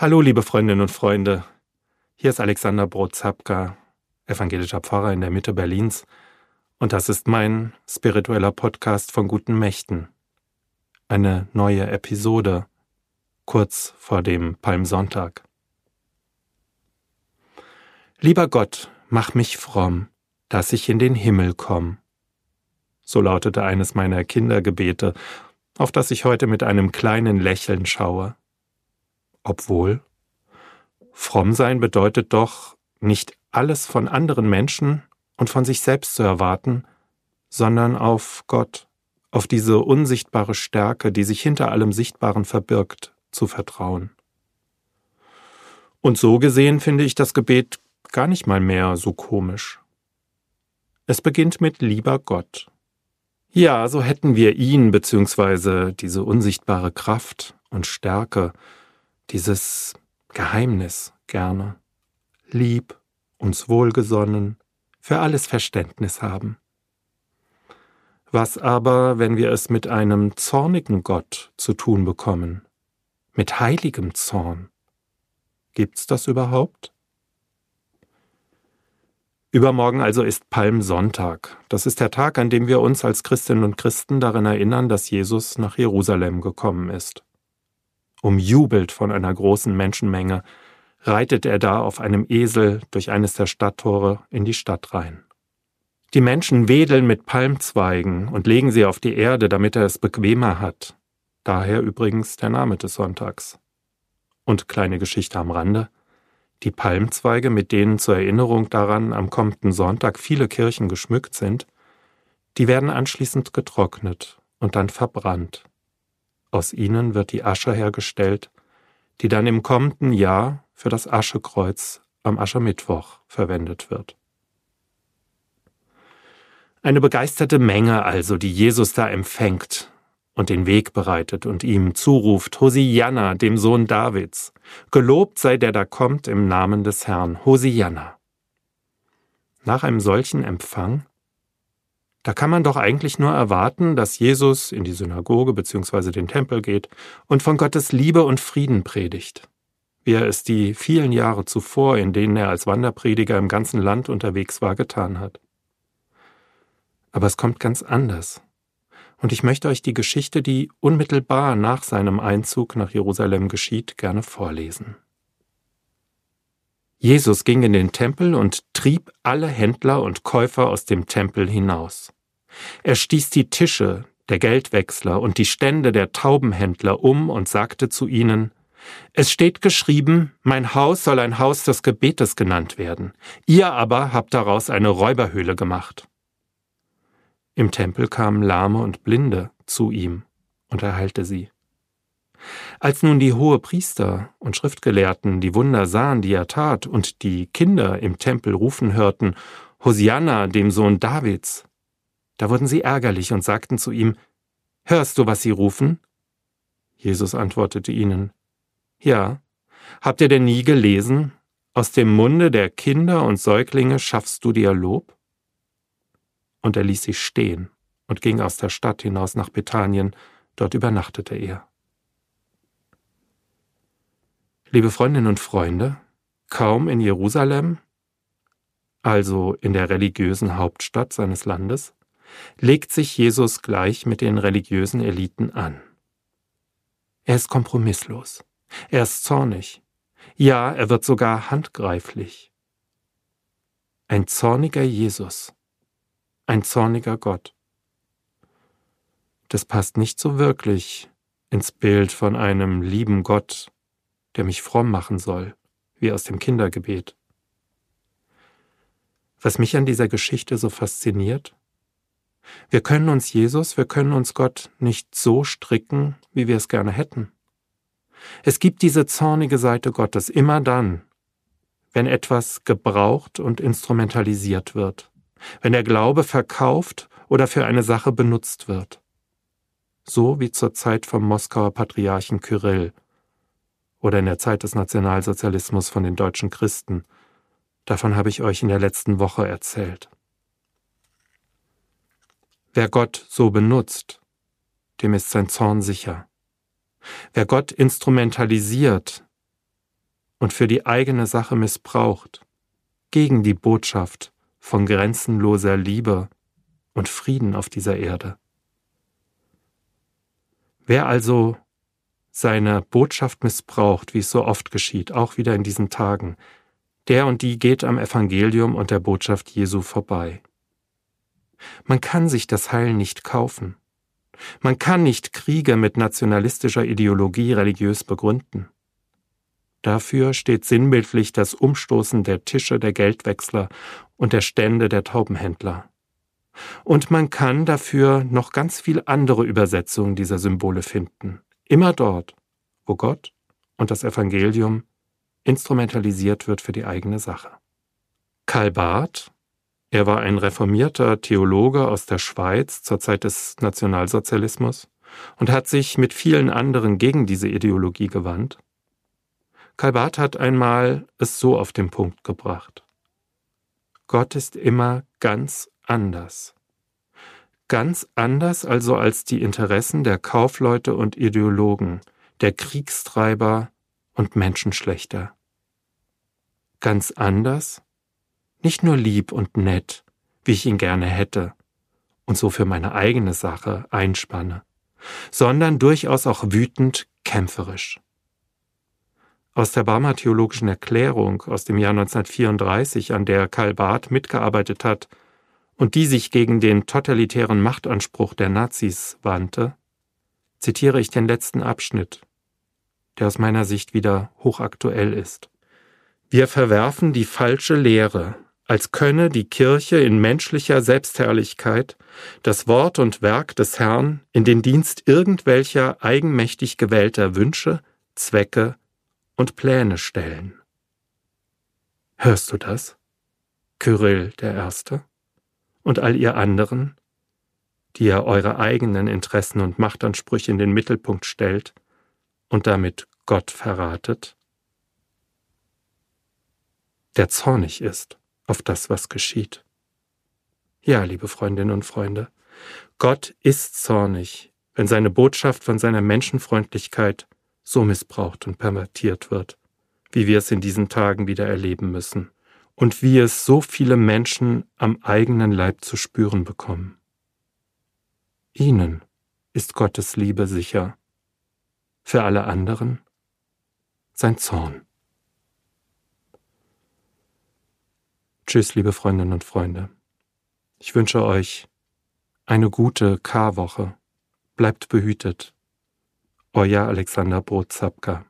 Hallo, liebe Freundinnen und Freunde. Hier ist Alexander Brotzapka, evangelischer Pfarrer in der Mitte Berlins, und das ist mein spiritueller Podcast von guten Mächten. Eine neue Episode, kurz vor dem Palmsonntag. Lieber Gott, mach mich fromm, dass ich in den Himmel komm. So lautete eines meiner Kindergebete, auf das ich heute mit einem kleinen Lächeln schaue. Obwohl, fromm sein bedeutet doch, nicht alles von anderen Menschen und von sich selbst zu erwarten, sondern auf Gott, auf diese unsichtbare Stärke, die sich hinter allem Sichtbaren verbirgt, zu vertrauen. Und so gesehen finde ich das Gebet gar nicht mal mehr so komisch. Es beginnt mit lieber Gott. Ja, so hätten wir ihn bzw. diese unsichtbare Kraft und Stärke, dieses Geheimnis gerne, lieb, uns wohlgesonnen, für alles Verständnis haben. Was aber, wenn wir es mit einem zornigen Gott zu tun bekommen, mit heiligem Zorn? Gibt's das überhaupt? Übermorgen also ist Palmsonntag. Das ist der Tag, an dem wir uns als Christinnen und Christen daran erinnern, dass Jesus nach Jerusalem gekommen ist. Umjubelt von einer großen Menschenmenge reitet er da auf einem Esel durch eines der Stadttore in die Stadt rein. Die Menschen wedeln mit Palmzweigen und legen sie auf die Erde, damit er es bequemer hat. Daher übrigens der Name des Sonntags. Und kleine Geschichte am Rande. Die Palmzweige, mit denen zur Erinnerung daran am kommenden Sonntag viele Kirchen geschmückt sind, die werden anschließend getrocknet und dann verbrannt. Aus ihnen wird die Asche hergestellt, die dann im kommenden Jahr für das Aschekreuz am Aschermittwoch verwendet wird. Eine begeisterte Menge also, die Jesus da empfängt und den Weg bereitet und ihm zuruft, Hosianna, dem Sohn Davids, gelobt sei der da kommt im Namen des Herrn, Hosianna. Nach einem solchen Empfang, da kann man doch eigentlich nur erwarten, dass Jesus in die Synagoge bzw. den Tempel geht und von Gottes Liebe und Frieden predigt, wie er es die vielen Jahre zuvor, in denen er als Wanderprediger im ganzen Land unterwegs war, getan hat. Aber es kommt ganz anders und ich möchte euch die Geschichte, die unmittelbar nach seinem Einzug nach Jerusalem geschieht, gerne vorlesen. Jesus ging in den Tempel und trieb alle Händler und Käufer aus dem Tempel hinaus. Er stieß die Tische der Geldwechsler und die Stände der Taubenhändler um und sagte zu ihnen, es steht geschrieben, mein Haus soll ein Haus des Gebetes genannt werden, ihr aber habt daraus eine Räuberhöhle gemacht. Im Tempel kamen Lahme und Blinde zu ihm und er heilte sie. Als nun die hohe Priester und Schriftgelehrten die Wunder sahen, die er tat, und die Kinder im Tempel rufen hörten, Hosianna, dem Sohn Davids, da wurden sie ärgerlich und sagten zu ihm, Hörst du, was sie rufen? Jesus antwortete ihnen, Ja, habt ihr denn nie gelesen, aus dem Munde der Kinder und Säuglinge schaffst du dir Lob? Und er ließ sie stehen und ging aus der Stadt hinaus nach Bethanien, dort übernachtete er. Liebe Freundinnen und Freunde, kaum in Jerusalem, also in der religiösen Hauptstadt seines Landes, legt sich Jesus gleich mit den religiösen Eliten an. Er ist kompromisslos, er ist zornig, ja, er wird sogar handgreiflich. Ein zorniger Jesus, ein zorniger Gott. Das passt nicht so wirklich ins Bild von einem lieben Gott, der mich fromm machen soll, wie aus dem Kindergebet. Was mich an dieser Geschichte so fasziniert, wir können uns Jesus, wir können uns Gott nicht so stricken, wie wir es gerne hätten. Es gibt diese zornige Seite Gottes immer dann, wenn etwas gebraucht und instrumentalisiert wird wenn der Glaube verkauft oder für eine Sache benutzt wird. So wie zur Zeit vom Moskauer Patriarchen Kyrill oder in der Zeit des Nationalsozialismus von den deutschen Christen. Davon habe ich euch in der letzten Woche erzählt. Wer Gott so benutzt, dem ist sein Zorn sicher. Wer Gott instrumentalisiert, und für die eigene Sache missbraucht, gegen die Botschaft von grenzenloser Liebe und Frieden auf dieser Erde. Wer also seine Botschaft missbraucht, wie es so oft geschieht, auch wieder in diesen Tagen, der und die geht am Evangelium und der Botschaft Jesu vorbei. Man kann sich das Heil nicht kaufen. Man kann nicht Kriege mit nationalistischer Ideologie religiös begründen. Dafür steht sinnbildlich das Umstoßen der Tische der Geldwechsler und der Stände der Taubenhändler. Und man kann dafür noch ganz viel andere Übersetzungen dieser Symbole finden. Immer dort, wo Gott und das Evangelium instrumentalisiert wird für die eigene Sache. Karl Barth, er war ein reformierter Theologe aus der Schweiz zur Zeit des Nationalsozialismus und hat sich mit vielen anderen gegen diese Ideologie gewandt. Karl Barth hat einmal es so auf den Punkt gebracht. Gott ist immer ganz anders. Ganz anders also als die Interessen der Kaufleute und Ideologen, der Kriegstreiber und Menschenschlechter. Ganz anders, nicht nur lieb und nett, wie ich ihn gerne hätte und so für meine eigene Sache einspanne, sondern durchaus auch wütend kämpferisch. Aus der Barmer Theologischen Erklärung aus dem Jahr 1934, an der Karl Barth mitgearbeitet hat und die sich gegen den totalitären Machtanspruch der Nazis wandte, zitiere ich den letzten Abschnitt, der aus meiner Sicht wieder hochaktuell ist. Wir verwerfen die falsche Lehre, als könne die Kirche in menschlicher Selbstherrlichkeit das Wort und Werk des Herrn in den Dienst irgendwelcher eigenmächtig gewählter Wünsche, Zwecke und Pläne stellen. Hörst du das? Kyrill der Erste und all ihr anderen, die ihr eure eigenen Interessen und Machtansprüche in den Mittelpunkt stellt und damit Gott verratet, der zornig ist auf das, was geschieht. Ja, liebe Freundinnen und Freunde, Gott ist zornig, wenn seine Botschaft von seiner Menschenfreundlichkeit so missbraucht und pervertiert wird, wie wir es in diesen Tagen wieder erleben müssen und wie es so viele Menschen am eigenen Leib zu spüren bekommen. Ihnen ist Gottes Liebe sicher, für alle anderen sein Zorn. Tschüss, liebe Freundinnen und Freunde. Ich wünsche euch eine gute Karwoche. Bleibt behütet. Euer Alexander Brotzapka.